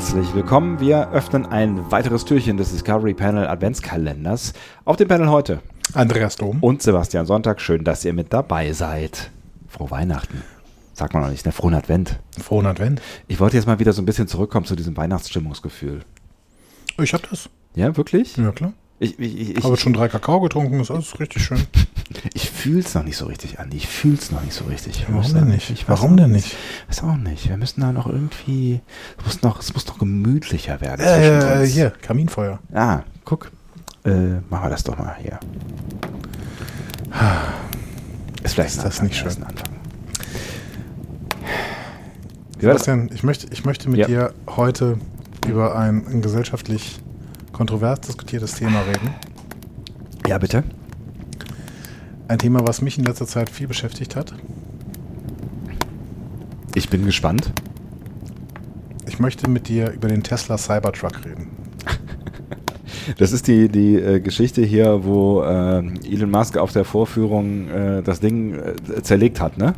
herzlich willkommen. Wir öffnen ein weiteres Türchen des Discovery Panel Adventskalenders. Auf dem Panel heute Andreas Dom. und Sebastian Sonntag. Schön, dass ihr mit dabei seid. Frohe Weihnachten. Sagt man noch nicht, ne? Frohen Advent. Frohen Advent. Ich wollte jetzt mal wieder so ein bisschen zurückkommen zu diesem Weihnachtsstimmungsgefühl. Ich hab das. Ja, wirklich? Ja, klar. Ich, ich, ich, Habe schon drei Kakao getrunken, ist alles richtig schön. ich fühle es noch nicht so richtig, Andi. Ich fühle es noch nicht so richtig. Warum denn nicht? Ich Warum denn nicht? Weiß auch nicht. Wir müssen da noch irgendwie. Es muss noch, es muss noch gemütlicher werden. zwischen Äh, uns. hier, Kaminfeuer. Ah, guck. Äh, machen wir das doch mal hier. Ist vielleicht Ist das Anfang, nicht schön? Ein Anfang. Das? Sebastian, ich möchte, ich möchte mit Ja. dir heute über ein, ein gesellschaftlich kontrovers diskutiertes Thema reden. Ja, bitte. Ein Thema, was mich in letzter Zeit viel beschäftigt hat. Ich bin gespannt. Ich möchte mit dir über den Tesla Cybertruck reden. Das ist die, die äh, Geschichte hier, wo äh, Elon Musk auf der Vorführung äh, das Ding äh, zerlegt hat, ne?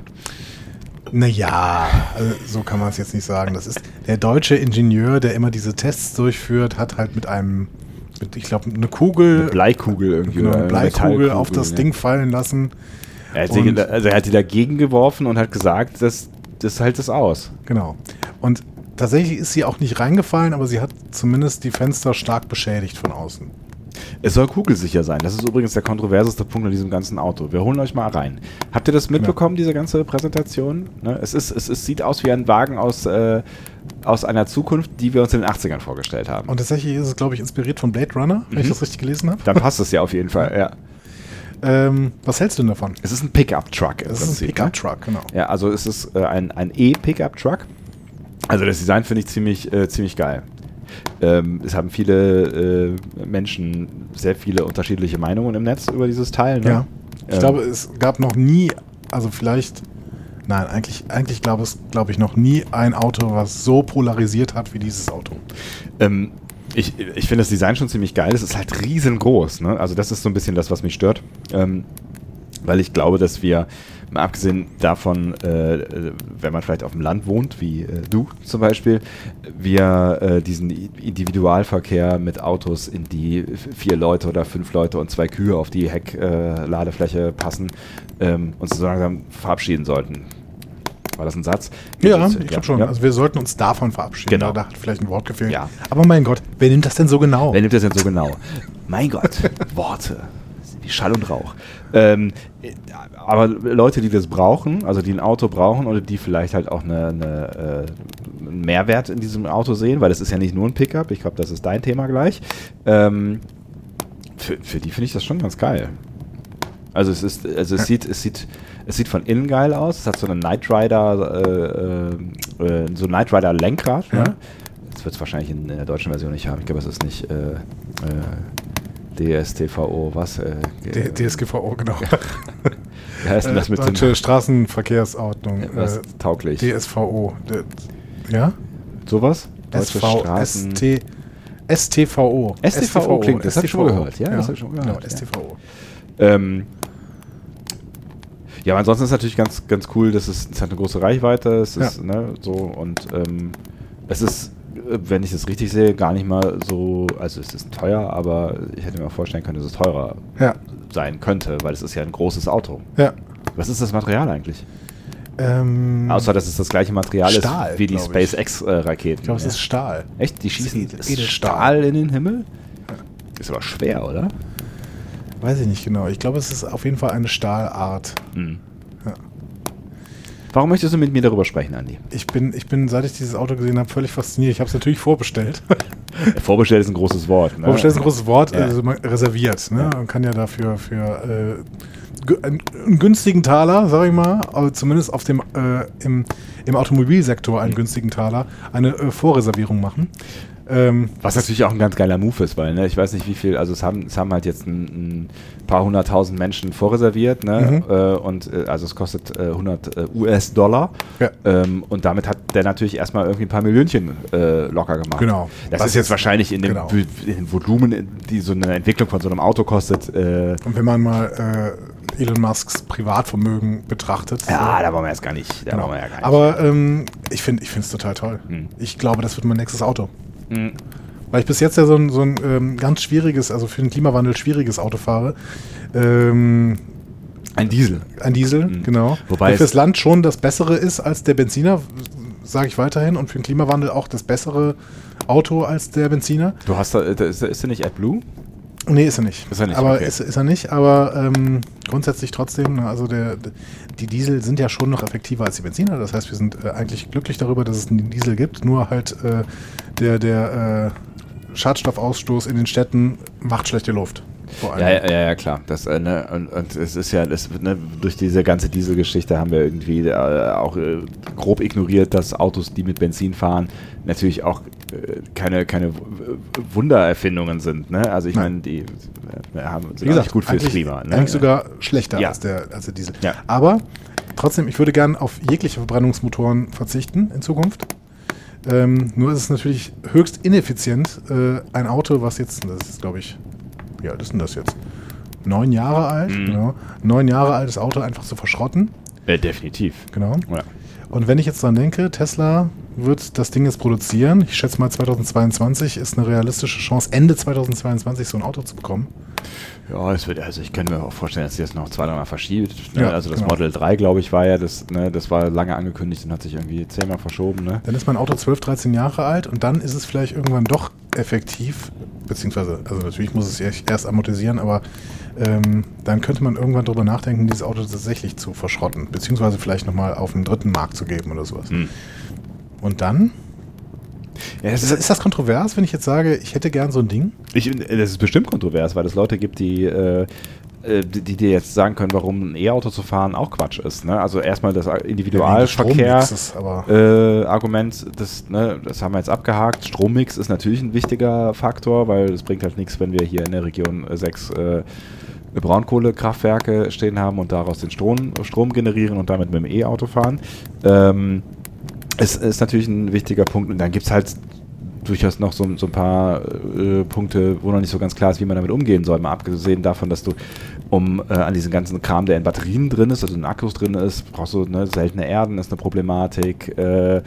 Naja, also so kann man es jetzt nicht sagen. Das ist der deutsche Ingenieur, der immer diese Tests durchführt, hat halt mit einem, mit, ich glaube, eine Kugel, Eine Bleikugel irgendwie. genau, eine Bleikugel auf das ne? Ding fallen lassen. Er hat, sie, also er hat die dagegen geworfen und hat gesagt, das, das hält es aus. Genau. Und tatsächlich ist sie auch nicht reingefallen, aber sie hat zumindest die Fenster stark beschädigt von außen. Es soll kugelsicher sein. Das ist übrigens der kontroverseste Punkt an diesem ganzen Auto. Wir holen euch mal rein. Habt ihr das mitbekommen, diese ganze Präsentation? Ne? Es, ist, es, es sieht aus wie ein Wagen aus, äh, aus einer Zukunft, die wir uns in den 80ern vorgestellt haben. Und tatsächlich ist es, glaube ich, inspiriert von Blade Runner, wenn ich Mhm. das richtig gelesen habe. Dann passt es ja auf jeden Fall. Ja. Ähm, was hältst du denn davon? Es ist ein Pickup-Truck. Das ist ein Prinzip, ne? Pickup-Truck, genau. Ja, also es ist äh, ein, ein E-Pickup-Truck. Also das Design finde ich ziemlich, äh, ziemlich geil. Ähm, es haben viele äh, Menschen sehr viele unterschiedliche Meinungen im Netz über dieses Teil. Ne? Ja. Ich Ähm, glaube, es gab noch nie, also vielleicht, nein, eigentlich, eigentlich glaube es, glaube ich, noch nie ein Auto, was so polarisiert hat wie dieses Auto. Ähm, ich ich finde das Design schon ziemlich geil. Es ist halt riesengroß. Ne? Also das ist so ein bisschen das, was mich stört. Ähm, weil ich glaube, dass wir, mal abgesehen davon, äh, wenn man vielleicht auf dem Land wohnt, wie äh, du zum Beispiel, wir äh, diesen Individualverkehr mit Autos, in die vier Leute oder fünf Leute und zwei Kühe auf die Heckladefläche äh, passen, ähm, uns so langsam verabschieden sollten. War das ein Satz? Ja, Das- ich glaube schon. ja. Also wir sollten uns davon verabschieden. Genau. Da hat vielleicht ein Wort gefehlt. Ja. Aber mein Gott, wer nimmt das denn so genau? Wer nimmt das denn so genau? Mein Gott, Worte. Wie Schall und Rauch. Ähm, äh, aber Leute, die das brauchen, also die ein Auto brauchen oder die vielleicht halt auch eine, eine, äh, einen Mehrwert in diesem Auto sehen, weil es ist ja nicht nur ein Pickup, ich glaube, das ist dein Thema gleich. Ähm, für, für die finde ich das schon ganz geil. Also es ist, also es sieht, es sieht, es sieht von innen geil aus. Es hat so eine Knight Rider, äh, äh, äh, so ein Knight Rider Lenkrad. Ja. Ne? Das wird es wahrscheinlich in, in der deutschen Version nicht haben. Ich glaube, es ist nicht äh, äh, DSTVO, was? Äh, DSGVO, genau. wie heißt denn das mit Deutsche dem, Straßenverkehrsordnung. was Äh, tauglich? DSVO. Ja? Sowas? Deutsche Straßen. ST, STVO. STVO klingt, das hab ich schon mal gehört. Ja, das hab ich schon mal genau, gehört, ja. STVO. Ähm, ja, aber ansonsten ist natürlich ganz, ganz cool, dass es, es hat eine große Reichweite, es Ja. ist, ne, so und ähm, es ist, äh, wenn ich das richtig sehe, gar nicht mal so, also es ist teuer, aber ich hätte mir auch vorstellen können, dass es teurer Ja, sein könnte, weil es ist ja ein großes Auto. ja. Was ist das Material eigentlich? Ähm, Außer, dass es das gleiche Material Stahl, ist wie die. SpaceX-Raketen. ich glaube, es ist Stahl. Echt? Die schießen ist ist Edelstahl. Stahl in den Himmel? Ist aber schwer, oder? Weiß ich nicht genau. Ich glaube, es ist auf jeden Fall eine Stahlart. Hm. Warum möchtest du mit mir darüber sprechen, Andi? Ich bin, ich bin, seit ich dieses Auto gesehen habe, völlig fasziniert. Ich habe es natürlich vorbestellt. Vorbestellt ist ein großes Wort. Ne? Vorbestellt ist ein großes Wort, Ja. also man reserviert. Ne? Man kann ja dafür für äh, einen, einen günstigen Taler, sage ich mal, aber zumindest auf dem äh, im, im Automobilsektor einen günstigen Taler, eine äh, Vorreservierung machen. Ähm, Was natürlich auch ein ganz geiler Move ist, weil ne, ich weiß nicht wie viel, also es haben, es haben halt jetzt ein, ein paar hunderttausend Menschen vorreserviert ne, Mhm. äh, und äh, also es kostet äh, 100 äh, US-Dollar Ja. ähm, und damit hat der natürlich erstmal irgendwie ein paar Millionchen äh, locker gemacht. Genau. Das Was ist jetzt wahrscheinlich in dem, genau. in dem Volumen, die so eine Entwicklung von so einem Auto kostet, Und wenn man mal Elon Musks Privatvermögen betrachtet. Ja, da wollen wir jetzt gar nicht. Da Genau. wollen wir ja gar nicht. Aber ähm, ich finde es total toll. Hm. Ich glaube, das wird mein nächstes Auto. Mhm. Weil ich bis jetzt ja so ein, so ein ähm, ganz schwieriges, also für den Klimawandel schwieriges Auto fahre. Ähm, Ein Diesel. ein Diesel, Mhm. genau. Wobei der fürs Land schon das Bessere ist als der Benziner, sage ich weiterhin. Und für den Klimawandel auch das bessere Auto als der Benziner. Du hast da, da ist, ist der nicht AdBlue? Nee, ist er nicht. Ist er nicht, Aber okay. ist, ist er nicht, aber ähm, grundsätzlich trotzdem, ne, also der, die Diesel sind ja schon noch effektiver als die Benziner. Das heißt, wir sind äh, eigentlich glücklich darüber, dass es einen Diesel gibt. Nur halt äh, der, der äh, Schadstoffausstoß in den Städten macht schlechte Luft. Vor allem. Ja, ja, ja, klar. Das, äh, ne, und, und es ist ja, das, ne, durch diese ganze Dieselgeschichte haben wir irgendwie äh, auch äh, grob ignoriert, dass Autos, die mit Benzin fahren, natürlich auch äh, keine, keine Wundererfindungen sind. Ne? Also ich meine, die äh, haben, sind Wie gesagt, nicht gut fürs Klima. Ne? eigentlich sogar schlechter Ja. als, der, als der Diesel. Ja. Aber trotzdem, ich würde gern auf jegliche Verbrennungsmotoren verzichten in Zukunft. Ähm, nur ist es natürlich höchst ineffizient, äh, ein Auto, was jetzt, das ist glaube ich, wie alt ist denn das jetzt? Neun Jahre alt, Mhm. genau. Neun Jahre altes Auto einfach zu verschrotten. äh, definitiv. Genau. Ja. Und wenn ich jetzt dran denke, Tesla wird das Ding jetzt produzieren. Ich schätze mal 2022 ist eine realistische Chance, Ende 2022 so ein Auto zu bekommen. Ja, es wird, also ich kann mir auch vorstellen, dass sie das noch zwei, dreimal verschiebt. Ne? Ja, also das genau. Model 3, glaube ich, war ja das, ne, das war lange angekündigt und hat sich irgendwie zehnmal verschoben, ne? Dann ist mein Auto 12, 13 Jahre alt und dann ist es vielleicht irgendwann doch effektiv, beziehungsweise, also natürlich muss es erst erst amortisieren, aber ähm, dann könnte man irgendwann darüber nachdenken, dieses Auto tatsächlich zu verschrotten, beziehungsweise vielleicht nochmal auf einen dritten Markt zu geben oder sowas. Hm. Und dann? Ja, Ist, ist das kontrovers, wenn ich jetzt sage, ich hätte gern so ein Ding? Ich, das ist bestimmt kontrovers, weil es Leute gibt, die, äh, äh, die, dir jetzt sagen können, warum ein E-Auto zu fahren auch Quatsch ist. Ne? Also erstmal das Individualverkehr. Strommix ist aber Äh, das, ne, das haben wir jetzt abgehakt. Strommix ist natürlich ein wichtiger Faktor, weil es bringt halt nichts, wenn wir hier in der Region äh, sechs äh, Braunkohlekraftwerke stehen haben und daraus den Strom, Strom generieren und damit mit dem E-Auto fahren. Ähm, es ist natürlich ein wichtiger Punkt und dann gibt es halt durchaus noch so, so ein paar äh, Punkte, wo noch nicht so ganz klar ist, wie man damit umgehen soll. Mal abgesehen davon, dass du, um äh, an diesen ganzen Kram, der in Batterien drin ist, also in Akkus drin ist, brauchst du ne, seltene Erden, ist eine Problematik, äh,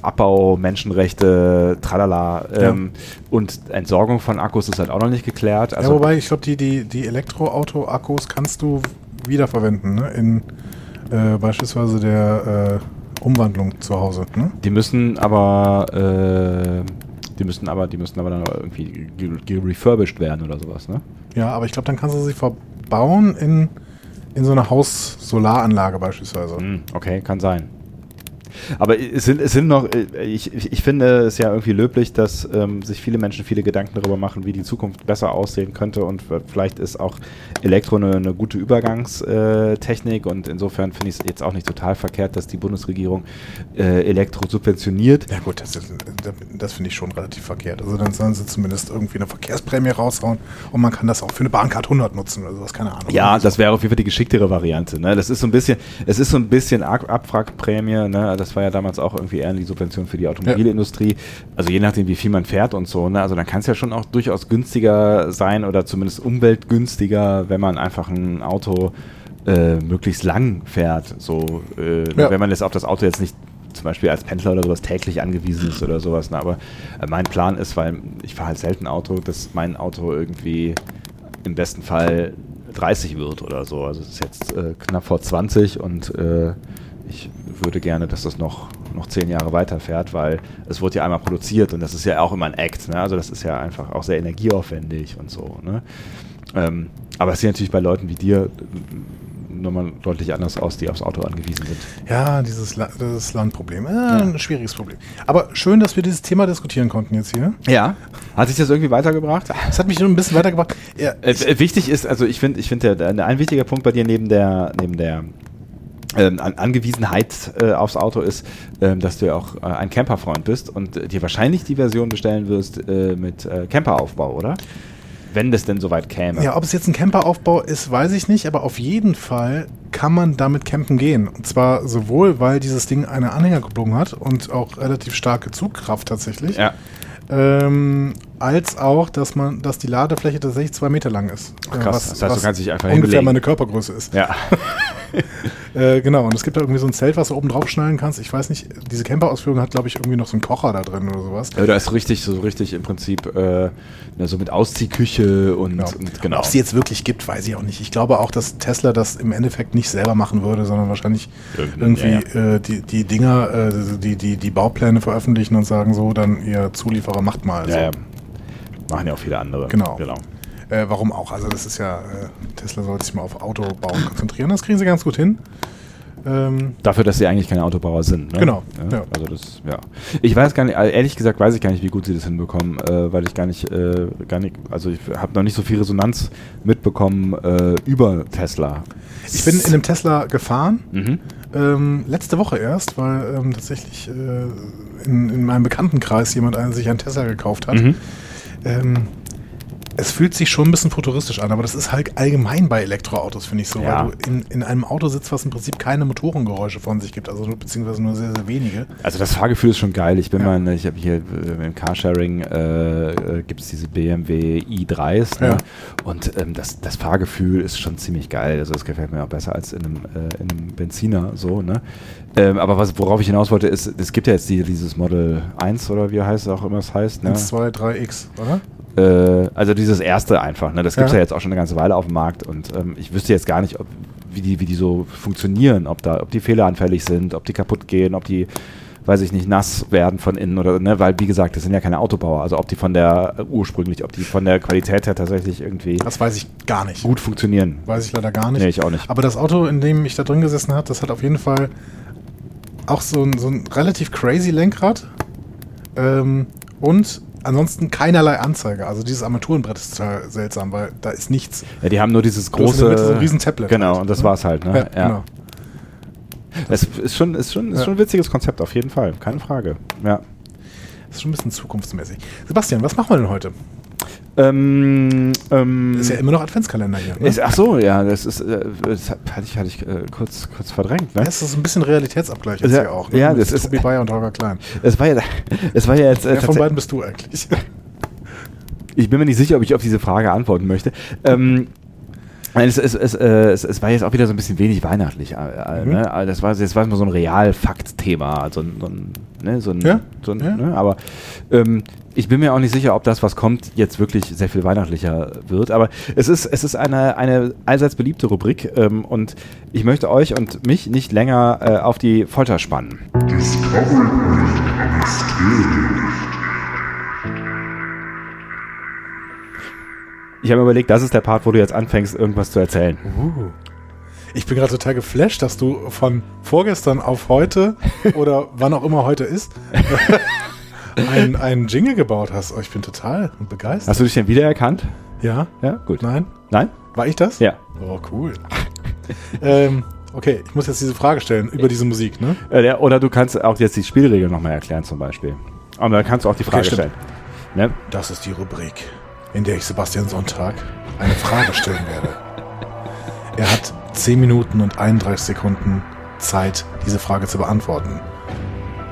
Abbau, Menschenrechte, tralala. Ähm, Und Entsorgung von Akkus ist halt auch noch nicht geklärt. Also, ja, wobei, ich glaube, die, die, die Elektroauto-Akkus kannst du wiederverwenden, ne? In äh, beispielsweise der äh, Umwandlung zu Hause. Ne? Die müssen aber, äh, die müssen aber, die müssen aber dann irgendwie ge- ge- refurbished werden oder sowas, ne? Ja, aber ich glaube, dann kannst du sie verbauen in, in so einer Haus-Solaranlage beispielsweise. Hm, okay, kann sein. Aber es sind, es sind noch, äh, ich, ich finde es ja irgendwie löblich, dass ähm, sich viele Menschen viele Gedanken darüber machen, wie die Zukunft besser aussehen könnte und vielleicht ist auch Elektro eine, eine gute Übergangstechnik und insofern finde ich es jetzt auch nicht total verkehrt, dass die Bundesregierung äh, Elektro subventioniert. Ja gut, das, ist- das finde ich schon relativ verkehrt. Also dann sollen sie zumindest irgendwie eine Verkehrsprämie raushauen und man kann das auch für eine Bahncard 100 nutzen oder sowas, keine Ahnung. Ja, das wäre auf jeden Fall die geschicktere Variante. Ne? Das ist so ein bisschen, es ist so ein bisschen Ab Abwrackprämie. Ne? Das war ja damals auch irgendwie eher die Subvention für die Automobilindustrie. Also je nachdem, wie viel man fährt und so. Ne? Also dann kann es ja schon auch durchaus günstiger sein oder zumindest umweltgünstiger, wenn man einfach ein Auto äh, möglichst lang fährt. So, äh? Ja. wenn man jetzt auf das Auto jetzt nicht zum Beispiel als Pendler oder sowas täglich angewiesen ist oder sowas. Ne? Aber äh, mein Plan ist, weil ich fahre halt selten Auto, dass mein Auto irgendwie im besten Fall 30 wird oder so. Also es ist jetzt äh, knapp vor 20 und äh, ich würde gerne, dass das noch, noch 10 Jahre weiterfährt, weil es wurde ja einmal produziert und das ist ja auch immer ein Act. Ne? Also das ist ja einfach auch sehr energieaufwendig und so. Ne? Ähm, aber es sieht natürlich bei Leuten wie dir äh, nochmal deutlich anders aus, die aufs Auto angewiesen sind. Ja, dieses La das Landproblem. Äh, Ein schwieriges Problem. Aber schön, dass wir dieses Thema diskutieren konnten jetzt hier. Ja. Hat sich das irgendwie weitergebracht? Das hat mich schon ein bisschen weitergebracht. Ja, Äh, äh, wichtig ist, also ich finde, ich finde, der- ein wichtiger Punkt bei dir neben der, neben der ähm, An Angewiesenheit äh, aufs Auto ist, ähm, dass du ja auch äh, ein Camperfreund bist und äh, dir wahrscheinlich die Version bestellen wirst äh, mit äh, Camperaufbau, oder? Wenn das denn soweit käme. Ja, ob es jetzt ein Camperaufbau ist, weiß ich nicht, aber auf jeden Fall kann man damit campen gehen. Und zwar sowohl, weil dieses Ding eine Anhängerkupplung hat und auch relativ starke Zugkraft tatsächlich, Ja. Ähm, als auch, dass man, dass die Ladefläche tatsächlich zwei Meter lang ist. Ach, Äh, krass. das heißt, du kannst dich einfach ungefähr hinlegen. meine Körpergröße ist. Ja. Äh, genau, und es gibt da irgendwie so ein Zelt, was du oben drauf schnallen kannst. Ich weiß nicht, diese Camper-Ausführung hat, glaube ich, irgendwie noch so einen Kocher da drin oder sowas. Ja, da ist richtig, so richtig im Prinzip äh, so mit Ausziehküche und Genau. und genau. Ob es die jetzt wirklich gibt, weiß ich auch nicht. Ich glaube auch, dass Tesla das im Endeffekt nicht selber machen würde, sondern wahrscheinlich Irgendein- irgendwie ja, Äh, die, die Dinger, äh, die, die, die Baupläne veröffentlichen und sagen so, dann ihr Zulieferer macht mal. so. ja, ja. Machen ja auch viele andere. Genau. genau. Äh, warum auch? Also das ist ja, äh, Tesla sollte sich mal auf Autobauen konzentrieren. Das kriegen sie ganz gut hin. Ähm, Dafür, dass sie eigentlich keine Autobauer sind. Ne? Genau, Ja, ja. Also das, ja. Ich weiß gar nicht, also ehrlich gesagt weiß ich gar nicht, wie gut sie das hinbekommen, äh, weil ich gar nicht, äh, gar nicht, also ich habe noch nicht so viel Resonanz mitbekommen äh, über Tesla. ich bin in einem Tesla gefahren, Mhm. ähm, letzte Woche erst, weil ähm, tatsächlich äh, in, in meinem Bekanntenkreis jemand einen, sich einen Tesla gekauft hat. Mhm. Ähm, es fühlt sich schon ein bisschen futuristisch an, aber das ist halt allgemein bei Elektroautos, finde ich so, Ja. weil du in, in einem Auto sitzt, was im Prinzip keine Motorengeräusche von sich gibt, also nur- beziehungsweise nur sehr, sehr wenige. Also das Fahrgefühl ist schon geil. Ich bin Ja. mal, in- ich habe hier äh, im Carsharing äh, äh, gibt es diese BMW i3s ne? Ja. und ähm, das, das Fahrgefühl ist schon ziemlich geil. Also das gefällt mir auch besser als in einem, äh, in einem Benziner so. Ne? Ähm, aber was, worauf ich hinaus wollte, ist, es gibt ja jetzt die, dieses Model 1 oder wie heißt es auch immer es heißt. Ne? 1, 2, 3X, oder? Äh, also dieses erste einfach. Ne? Das gibt es Ja. ja. jetzt auch schon eine ganze Weile auf dem Markt und ähm, ich wüsste jetzt gar nicht, ob, wie, die, wie die so funktionieren, ob, da, ob die fehleranfällig sind, ob die kaputt gehen, ob die, weiß ich nicht, nass werden von innen oder, ne? weil wie gesagt, das sind ja keine Autobauer. Also ob die von der äh, ursprünglich, ob die von der Qualität her tatsächlich irgendwie Das weiß ich gar nicht. gut funktionieren. Weiß ich leider gar nicht. Nee, ich auch nicht. Aber das Auto, in dem ich da drin gesessen habe, das hat auf jeden Fall auch so ein, so ein relativ crazy Lenkrad. Ähm, und ansonsten keinerlei Anzeige. Also dieses Armaturenbrett ist total seltsam, weil da ist nichts. Ja, die haben nur dieses Du hast in der Mitte große. so ein riesen Tablet Genau, halt, und das ne? war's halt. Ne? Ja, genau. Es ist schon, ist, schon, ist Ja. schon ein witziges Konzept, auf jeden Fall. Keine Frage. Ja. Das ist schon ein bisschen zukunftsmäßig. Sebastian, was machen wir denn heute? Ähm, ähm, Ist ja immer noch Adventskalender hier. Ne? Ist, ach so, ja, das ist, äh, das hatte ich, hatte ich äh, kurz, kurz verdrängt. Ne? Das ist ein bisschen Realitätsabgleich jetzt Ja, hier auch. Ne? ja, das ist- Tobi Bayer und Holger Klein. Es war ja, es war ja jetzt. Äh, Wer von beiden bist du eigentlich? ich bin mir nicht sicher, ob ich auf diese Frage antworten möchte. Ähm, es, es, es, äh, es, es war jetzt auch wieder so ein bisschen wenig weihnachtlich. Äh, äh, Mhm. ne? Also Das war jetzt war mal so ein Realfakt-Thema, also so ein, ne, so ein, Ja, so ein ja. ne? aber ähm, ich bin mir auch nicht sicher, ob das, was kommt, jetzt wirklich sehr viel weihnachtlicher wird. Aber es ist, es ist eine, eine allseits beliebte Rubrik ähm, und ich möchte euch und mich nicht länger äh, auf die Folter spannen. Ich habe mir überlegt, das ist der Part, wo du jetzt anfängst, irgendwas zu erzählen. Uh. Ich bin gerade total geflasht, dass du von vorgestern auf heute oder wann auch immer heute ist, einen, einen Jingle gebaut hast. Oh, ich bin total begeistert. Hast du dich denn wiedererkannt? ja? Ja, gut. Nein? Nein? War ich das? Ja. Oh, cool. ähm, okay, ich muss jetzt diese Frage stellen über diese Musik, ne? Äh, der- Oder du kannst auch jetzt die Spielregeln nochmal erklären zum Beispiel. Und dann kannst du auch die Frage stimmt. stellen. Ne? Das ist die Rubrik, in der ich Sebastian Sonntag eine Frage stellen werde. Er hat 10 Minuten und 31 Sekunden Zeit, diese Frage zu beantworten.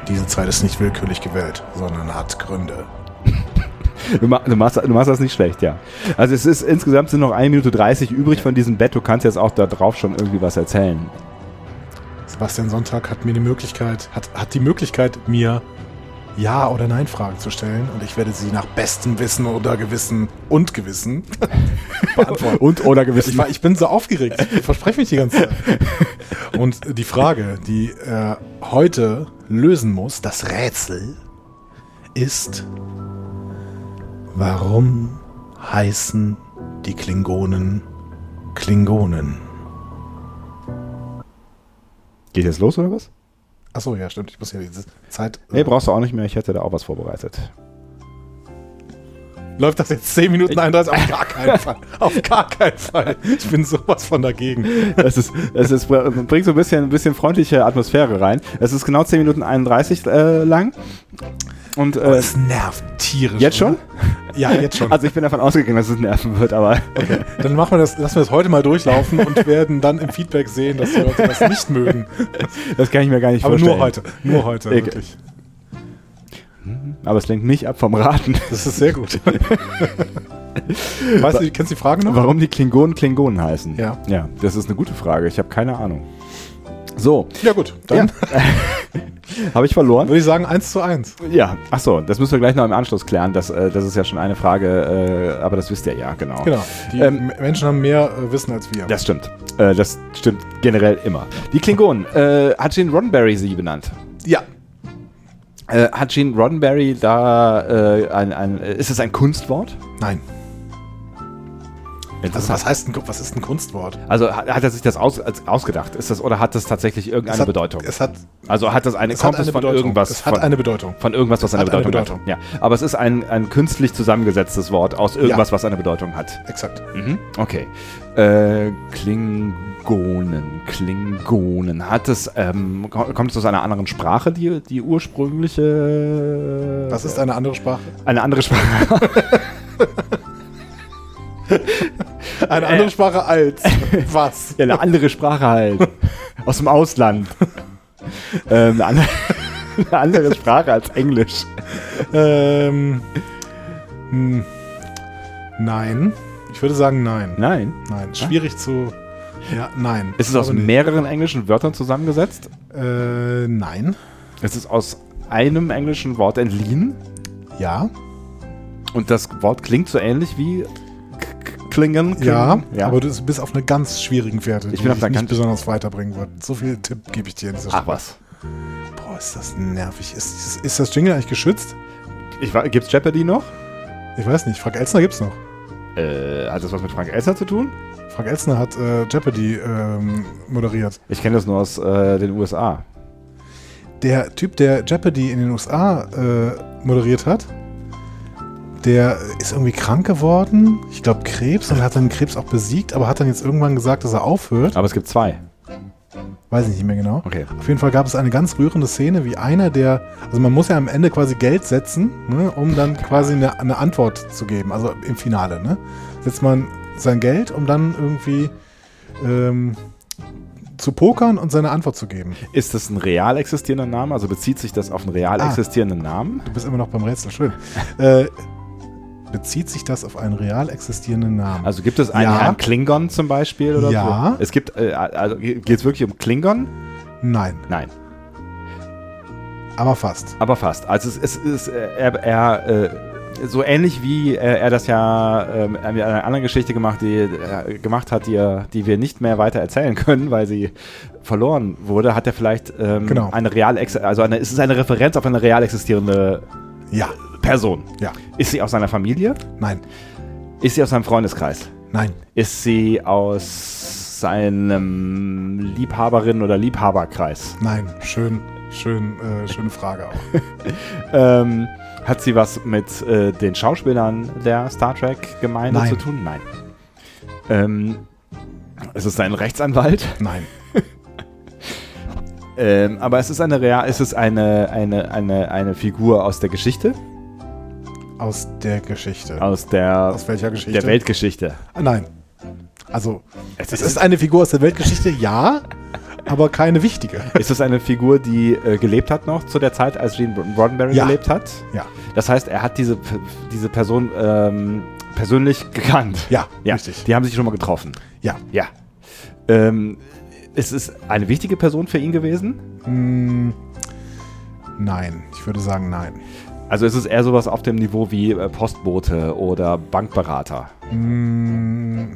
Diese Zeit ist nicht willkürlich gewählt, sondern hat Gründe. Du, ma du, machst, du machst das nicht schlecht, ja. Also es ist insgesamt sind noch 1 Minute 30 übrig von diesem Bett. Du kannst jetzt auch da drauf schon irgendwie was erzählen. Sebastian Sonntag hat mir die Möglichkeit, hat, hat die Möglichkeit, mir Ja- oder Nein-Fragen zu stellen und ich werde sie nach bestem Wissen oder Gewissen und Gewissen beantworten. Und oder Ich, gewissen. war, ich bin so aufgeregt. Ich verspreche mich die ganze Zeit. Und die Frage, die er heute lösen muss, das Rätsel, ist, warum heißen die Klingonen Klingonen? Geht jetzt los oder was? Achso, ja, stimmt. Ich muss ja diese Zeit. Nee, brauchst du auch nicht mehr. Ich hätte da auch was vorbereitet. Läuft das jetzt 10 Minuten 31? Auf gar keinen Fall. Auf gar keinen Fall. Ich bin sowas von dagegen. Es ist, es ist, bringt so ein bisschen, ein bisschen freundliche Atmosphäre rein. Es ist genau 10 Minuten 31 äh, lang. Und äh, Es nervt tierisch. jetzt schon? oder? Ja, jetzt schon. Also ich bin davon ausgegangen, dass es nerven wird, aber Okay, dann machen wir das, lassen wir das heute mal durchlaufen und werden dann im Feedback sehen, dass die Leute das nicht mögen. das kann ich mir gar nicht Aber vorstellen. nur heute. Nur heute, Okay. wirklich. aber es lenkt mich ab vom Raten. Das ist sehr gut. weißt du, kennst du die Frage noch? Warum die Klingonen Klingonen heißen? Ja. Ja, das ist eine gute Frage. Ich habe keine Ahnung. So, Ja, gut. Dann habe ich verloren? würde ich sagen 1 zu 1. Ja, ach so, das müssen wir gleich noch im Anschluss klären. Das, äh, das ist ja schon eine Frage, äh, aber das wisst ihr ja, genau. Genau. Die Ähm, Menschen haben mehr äh, Wissen als wir. Das stimmt. Äh, das stimmt generell immer. Die Klingonen, äh, hat Gene Roddenberry sie benannt? ja. Äh, hat Gene Roddenberry da ein, ein, ist es ein Kunstwort? Nein. Also was heißt ein, was ist ein Kunstwort? Also hat, hat er sich das aus, ausgedacht? Ist das oder hat das tatsächlich irgendeine hat, Bedeutung? Es hat, also hat das eine, es kommt es von Bedeutung. irgendwas? Es hat von, eine Bedeutung. von irgendwas, was eine hat eine Bedeutung, Bedeutung. hat. Ja, aber es ist ein, ein künstlich zusammengesetztes Wort aus irgendwas, Ja. was eine Bedeutung hat. Exakt. Mhm. Okay. Äh, Klingonen, Klingonen. Hat es, ähm, ko- kommt es aus einer anderen Sprache, die, die ursprüngliche? Was ist eine andere Sprache? eine andere Sprache? Eine andere Sprache als was? ja, eine andere Sprache halt. aus dem Ausland. ähm, eine, andere, eine andere Sprache als Englisch. Ähm, hm, nein. Ich würde sagen nein. Nein. Nein. Schwierig zu. Ja, nein. Ist es aus nee. mehreren englischen Wörtern zusammengesetzt? Äh, nein. Ist es aus einem englischen Wort entliehen? Ja. Und das Wort klingt so ähnlich wie klingen? Ja, klingen? aber du bist auf eine ganz schwierigen Fährte, Ich die bin auf dich einer nicht ganz- besonders weiterbringen wird. So viel Tipp gebe ich dir in dieser Ach Stelle. was. Boah, ist das nervig. Ist, ist, ist das Jingle eigentlich geschützt? Ich, wa- gibt's Jeopardy noch? Ich weiß nicht. Frank Elstner gibt's noch. Äh, hat das was mit Frank Elster zu tun? Frank Elstner hat äh, Jeopardy ähm, moderiert. Ich kenne das nur aus äh, den USA. Der Typ, der Jeopardy in den USA äh, moderiert hat, der ist irgendwie krank geworden. Ich glaube Krebs und hat dann Krebs auch besiegt, aber hat dann jetzt irgendwann gesagt, dass er aufhört. Aber es gibt zwei. Weiß ich nicht mehr genau. Okay. Auf jeden Fall gab es eine ganz rührende Szene, wie einer der, also man muss ja am Ende quasi Geld setzen, ne, um dann quasi eine, eine Antwort zu geben, also im Finale, ne? Setzt man sein Geld, um dann irgendwie ähm, zu pokern und seine Antwort zu geben. Ist das ein real existierender Name? Also bezieht sich das auf einen real Ah. existierenden Namen? Du bist immer noch beim Rätsel, schön. äh, bezieht sich das auf einen real existierenden Namen? Also gibt es einen Ja. Herrn Klingon zum Beispiel oder Ja. so? Es gibt, äh, also geht es wirklich um Klingon? Nein, Nein, aber fast. aber fast. Also es, es ist, äh, er, er äh, so ähnlich wie äh, er das ja ähm, mit einer anderen Geschichte gemacht, die, äh, gemacht hat, die, die wir nicht mehr weiter erzählen können, weil sie verloren wurde, hat er vielleicht ähm, Genau. eine real, also eine, es ist eine Referenz auf eine real existierende Ja, Person. ja, Ist sie aus seiner Familie? nein, Ist sie aus seinem Freundeskreis? nein, Ist sie aus seinem Liebhaberin- oder Liebhaberkreis? nein. Schön, schön, äh, schöne Frage auch. Ähm, hat sie was mit äh, den Schauspielern der Star Trek-Gemeinde zu tun? Nein. Ähm, ist es ein Rechtsanwalt? Nein, Ähm, aber es ist eine real, es ist eine, eine, eine, eine Figur aus der Geschichte, aus der Geschichte. aus der, Aus welcher Geschichte? der Weltgeschichte. Ah, Nein. Also, Es es ist eine Figur aus der Weltgeschichte, ja, aber keine wichtige. Ist es eine Figur, die äh, gelebt hat noch zu der Zeit, als Gene Roddenberry Ja. gelebt hat? Ja, Das heißt, er hat diese, diese Person ähm, persönlich gekannt. ja, Ja, richtig. die haben sich schon mal getroffen. Ja. Ja. Ähm, ist es eine wichtige Person für ihn gewesen? Mm, nein, ich würde sagen nein. Also ist es eher sowas auf dem Niveau wie äh, Postbote oder Bankberater? Mm,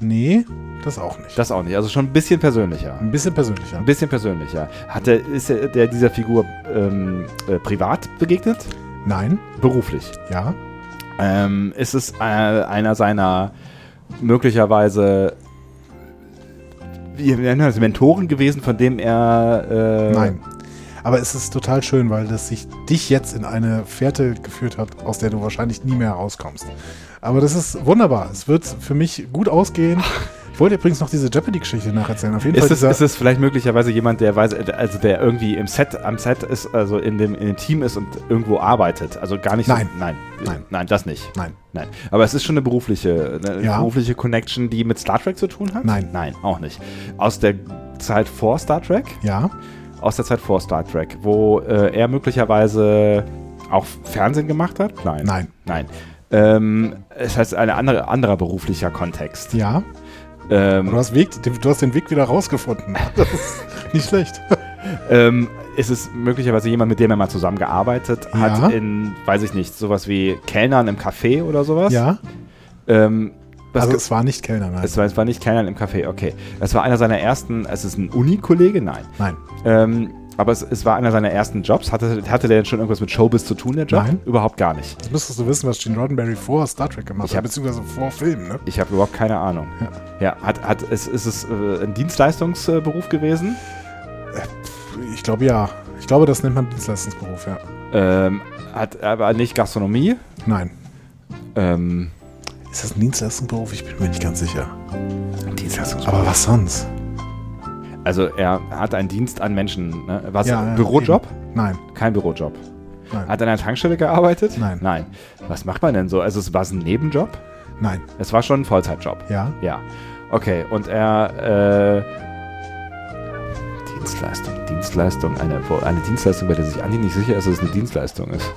nee, das auch nicht. Das auch nicht. Also schon ein bisschen persönlicher. Ein bisschen persönlicher. Ein bisschen persönlicher. Hat er, ist er der dieser Figur ähm, äh, privat begegnet? Nein, Beruflich? ja, Ähm, ist es äh, einer seiner möglicherweise wie Mentoren gewesen, von dem er äh, nein. Aber es ist total schön, weil das sich dich jetzt in eine Fährte geführt hat, aus der du wahrscheinlich nie mehr rauskommst. Aber das ist wunderbar. Es wird für mich gut ausgehen. Ich wollte übrigens noch diese Jeopardy-Geschichte nacherzählen. Auf jeden Ist Fall es, ist es vielleicht möglicherweise jemand, der weiß, also der irgendwie im Set, am Set ist, also in dem, in dem Team ist und irgendwo arbeitet? Also gar nicht Nein. so. Nein. Nein. Nein, das nicht. Nein, Nein. Aber es ist schon eine berufliche, eine Ja. berufliche Connection, die mit Star Trek zu tun hat? Nein. Nein, auch nicht. Aus der Zeit vor Star Trek? ja, Aus der Zeit vor Star Trek, wo äh, er möglicherweise auch Fernsehen gemacht hat? Nein. Nein. Nein. Ähm, es heißt ein andere, anderer beruflicher Kontext. Ja. Ähm, Du hast, Weg, du hast den Weg wieder rausgefunden. Das ist nicht schlecht. ähm, ist es möglicherweise jemand, mit dem er mal zusammengearbeitet Ja. hat in, weiß ich nicht, sowas wie Kellnern im Café oder sowas? Ja. Ähm, was Also es war nicht Kellner, nein. es, war, es war nicht Kellnern im Café, okay. Es war einer seiner ersten, es ist ein Uni-Kollege? Nein. Nein. Ähm, aber es, es war einer seiner ersten Jobs. Hatte, hatte der denn schon irgendwas mit Showbiz zu tun, der Job? Nein. Überhaupt gar nicht. Jetzt müsstest du wissen, was Gene Roddenberry vor Star Trek gemacht Ich hat, hab- beziehungsweise vor Filmen, ne? Ich habe überhaupt keine Ahnung. Ja, hat, hat, ist, ist es äh, ein Dienstleistungsberuf gewesen? Ich glaube ja. Ich glaube, das nennt man Dienstleistungsberuf, ja. Ähm, hat aber nicht Gastronomie? Nein. Ähm, Ist das ein Dienstleistungsberuf? Ich bin mir nicht ganz sicher. Dienstleistungsberuf. Aber was sonst? Also er hat einen Dienst an Menschen. Ne? Was? Ja, ja, Bürojob? Nein. Kein Bürojob. Nein. Hat er an einer Tankstelle gearbeitet? Nein. Nein. Was macht man denn so? Also es war es ein Nebenjob? Nein. Es war schon ein Vollzeitjob. Ja. Ja. Okay. Und er äh, Dienstleistung, Dienstleistung, eine, eine Dienstleistung, bei der sich Andi nicht sicher ist, dass es eine Dienstleistung ist.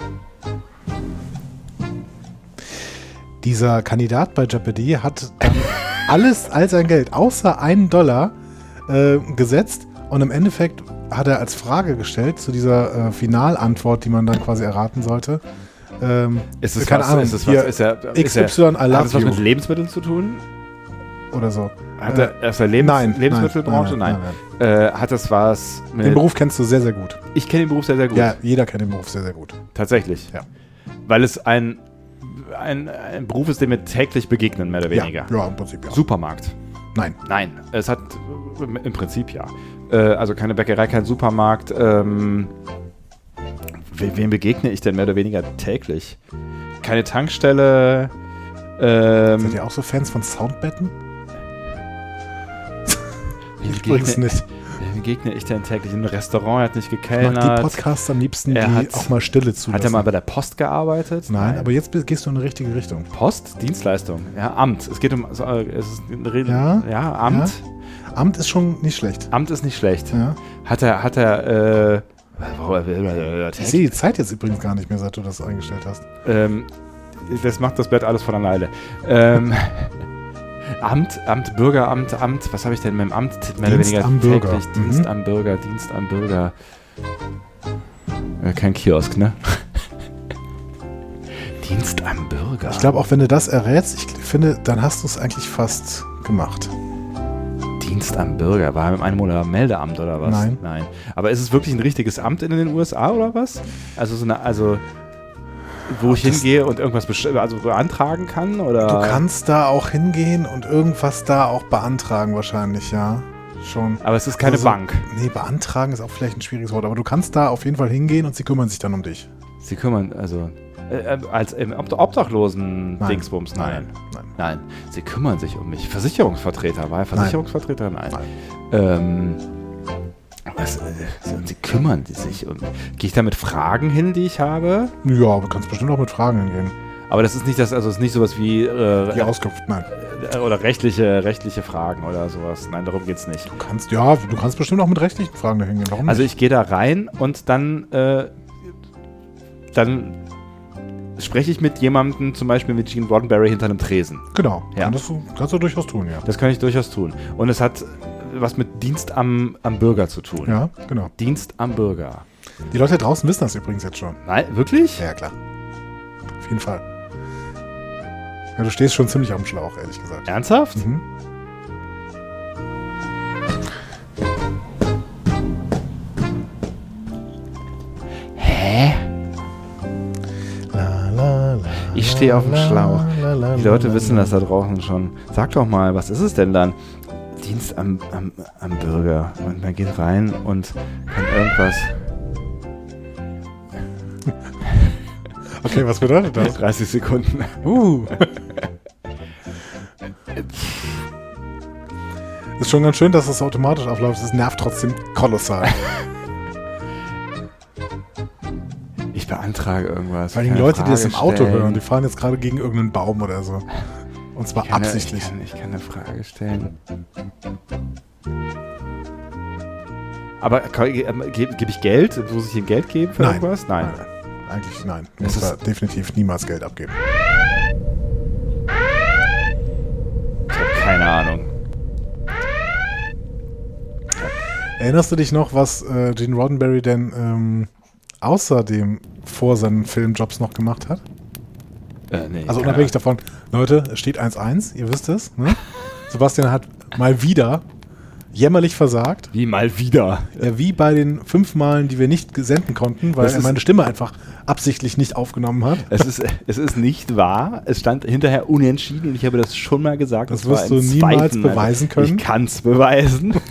Dieser Kandidat bei Jeopardy hat dann alles, all sein Geld, außer einen Dollar, äh, gesetzt und im Endeffekt hat er als Frage gestellt zu dieser äh, Finalantwort, die man dann quasi erraten sollte. Ähm, Ist es keine was, Ahnung, ist es hier, was, ist er, ist XY, er, I hat love es was you mit Lebensmitteln zu tun? oder so. Hat Äh, er aus der Lebens nein, Lebensmittelbranche? nein, Nein. nein, Äh, hat das was mit. Den Beruf kennst du sehr, sehr gut. ich kenne den Beruf sehr, sehr gut. Ja, jeder kennt den Beruf sehr, sehr gut. Tatsächlich. Ja. Weil es ein, ein, ein Beruf ist, dem wir täglich begegnen, mehr oder weniger. Ja, ja, im Prinzip ja. Supermarkt. Nein. Nein, es hat im Prinzip ja. Äh, also keine Bäckerei, kein Supermarkt. Ähm, we wem begegne ich denn mehr oder weniger täglich? Keine Tankstelle. Ähm, Seid ihr auch so Fans von Soundbetten? Ich übrigens begegne, nicht. Begegne ich denn täglich? In einem Restaurant, er hat nicht Ich mag die gekellnert. Podcasts am liebsten, Er die hat- auch mal Stille zulassen. Hat er mal bei der Post gearbeitet? Nein, aber jetzt gehst du in die richtige Richtung. Post? Dienstleistung. Ja, Amt. Es geht um. äh, Es ist eine Rede. Ja, ja Amt. Amt ist schon nicht schlecht. Amt ist nicht schlecht. Ja. Hat er, hat er, äh, Ich sehe die Zeit jetzt übrigens gar nicht mehr, seit du das eingestellt hast. ähm, das macht das Blatt alles von alleine. Ähm, Amt, Amt, Bürgeramt, Amt, was habe ich denn mit dem Amt mehr oder Dienst weniger am Bürger. täglich? Mhm. Dienst am Bürger, Dienst am Bürger. Kein Kiosk, ne? Dienst am Bürger. Ich glaube, auch wenn du das errätst, ich finde, dann hast du es eigentlich fast gemacht. Dienst am Bürger. War er im Einwohner- oder Meldeamt oder was? Nein. Nein. Aber ist es wirklich ein richtiges Amt in den USA oder was? Also so eine, also wo ich hingehe und irgendwas also beantragen kann oder? Du kannst da auch hingehen und irgendwas da auch beantragen, wahrscheinlich, ja. Schon. Aber es ist keine Also so- Bank. Nee, beantragen ist auch vielleicht ein schwieriges Wort, aber du kannst da auf jeden Fall hingehen und sie kümmern sich dann um dich. Sie kümmern, also äh, äh, als im Obd- Obdachlosen Nein. Dingsbums, nein. Nein. Nein, sie kümmern sich um mich. Versicherungsvertreter, war er Versicherungsvertreter? Nein. Nein. Ähm, was, äh, sie, kümmern sich um Gehe ich da mit Fragen hin, die ich habe? Ja, aber du kannst bestimmt auch mit Fragen hingehen. Aber das ist nicht das, also es ist nicht sowas wie äh, Die Auskunft, nein. äh, oder rechtliche, rechtliche Fragen oder sowas. Nein, darum geht's nicht. Du kannst, ja, du kannst bestimmt auch mit rechtlichen Fragen da hingehen. Warum Also nicht? ich gehe da rein und dann, äh, dann spreche ich mit jemandem, zum Beispiel mit Gene Roddenberry hinter einem Tresen. Genau. Ja. Kannst, du, kannst du durchaus tun, ja. Das kann ich durchaus tun. Und es hat was mit Dienst am, am Bürger zu tun. Ja, genau. Dienst am Bürger. Die Leute draußen wissen das übrigens jetzt schon. Nein, wirklich? Ja, klar. Auf jeden Fall. Ja, du stehst schon ziemlich am Schlauch, ehrlich gesagt. Ernsthaft? Mhm. Hä? La, la, la, Ich stehe auf dem la, Schlauch. la, la, Die Leute wissen das da draußen schon. Sag doch mal, was ist es denn dann? Dienst am, am, am Bürger. Und man geht rein und kann irgendwas. Okay, was bedeutet das? 30 Sekunden. Uh. Ist schon ganz schön, dass es automatisch abläuft. Es nervt trotzdem kolossal. Ich beantrage irgendwas. Vor allem Leute, die das im Frage Auto stellen. hören, die fahren jetzt gerade gegen irgendeinen Baum oder so. Und zwar Ich absichtlich. Ich kann, ich kann eine Frage stellen. Aber ähm, gebe geb ich Geld? Muss ich ihm Geld geben für Nein. irgendwas? Nein. Nein, eigentlich nein. Du musst da ist- definitiv niemals Geld abgeben. Ich habe keine Ahnung. Erinnerst du dich noch, was äh, Gene Roddenberry denn ähm, außerdem vor seinen Filmjobs noch gemacht hat? Äh, nee, Also unabhängig davon, Leute, es steht 1-1, ihr wisst es. Ne? Sebastian hat mal wieder jämmerlich versagt. Wie mal wieder. Ja, wie bei den fünf Malen, die wir nicht senden konnten, weil Das er meine Stimme einfach absichtlich nicht aufgenommen hat. Es ist, es ist nicht wahr. Es stand hinterher unentschieden und ich habe das schon mal gesagt. Das war wirst du niemals zweiten beweisen können. Ich kann es beweisen.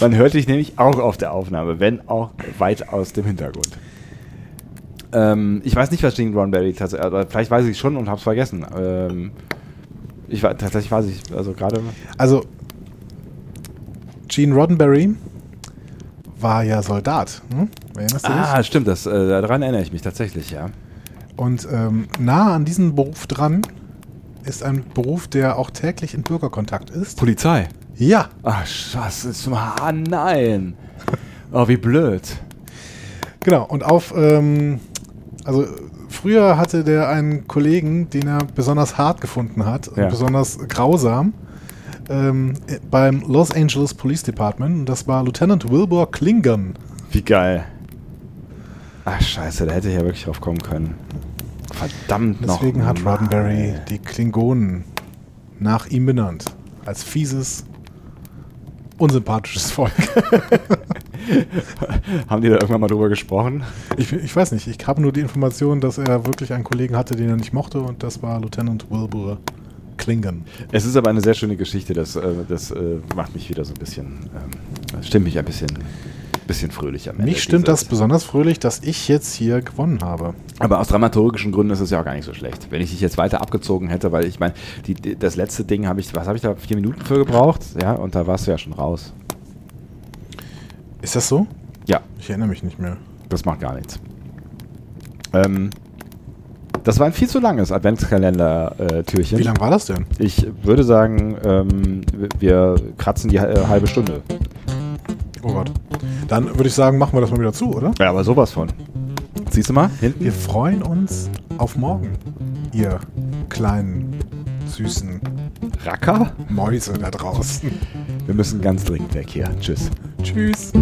Man hört dich nämlich auch auf der Aufnahme, wenn auch weit aus dem Hintergrund. Ähm, ich weiß nicht, was Gene Roddenberry tatsächlich, aber vielleicht weiß ich es schon und habe es vergessen. Ähm, ich war, tatsächlich weiß ich, also gerade. Also, Gene Roddenberry war ja Soldat. Hm? Erinnerst du dich? Ah, stimmt, das, äh, daran erinnere ich mich tatsächlich, ja. Und ähm, nah an diesem Beruf dran ist ein Beruf, der auch täglich in Bürgerkontakt ist. Polizei. Ja, Ach, Scheiße, ist ah, nein. Oh, wie blöd. genau. Und auf, ähm, also früher hatte der einen Kollegen, den er besonders hart gefunden hat Ja. und besonders grausam ähm, äh, beim Los Angeles Police Department. Und das war Lieutenant Wilbur Klingon. Wie geil. Ach, scheiße, da hätte ich ja wirklich drauf kommen können. Verdammt noch. Deswegen hat. Roddenberry die Klingonen nach ihm benannt. Als fieses, unsympathisches Volk. Haben die da irgendwann mal drüber gesprochen? Ich, ich weiß nicht, ich habe nur die Information, dass er wirklich einen Kollegen hatte, den er nicht mochte und das war Lieutenant Wilbur Klingon. Es ist aber eine sehr schöne Geschichte. Das, äh, das äh, macht mich wieder so ein bisschen, ähm, das stimmt mich ein bisschen, bisschen fröhlich am Ende. Mich stimmt das dieses- besonders fröhlich, dass ich jetzt hier gewonnen habe. Aber aus dramaturgischen Gründen ist es ja auch gar nicht so schlecht. Wenn ich dich jetzt weiter abgezogen hätte, weil ich meine, das letzte Ding habe ich, was habe ich da, vier Minuten für gebraucht? Ja, und da warst du ja schon raus. Ist das so? Ja, Ich erinnere mich nicht mehr. das macht gar nichts. Ähm, das war ein viel zu langes Adventskalender-Türchen. Wie lang war das denn? Ich würde sagen, ähm, wir kratzen die äh, halbe Stunde. Oh Gott. Dann würde ich sagen, machen wir das mal wieder zu, oder? Ja, aber sowas von. Siehst du mal, hinten? Wir freuen uns auf morgen, ihr kleinen, süßen Racker? Mäuse da draußen. Wir müssen ganz dringend weg hier. Tschüss. Tschüss.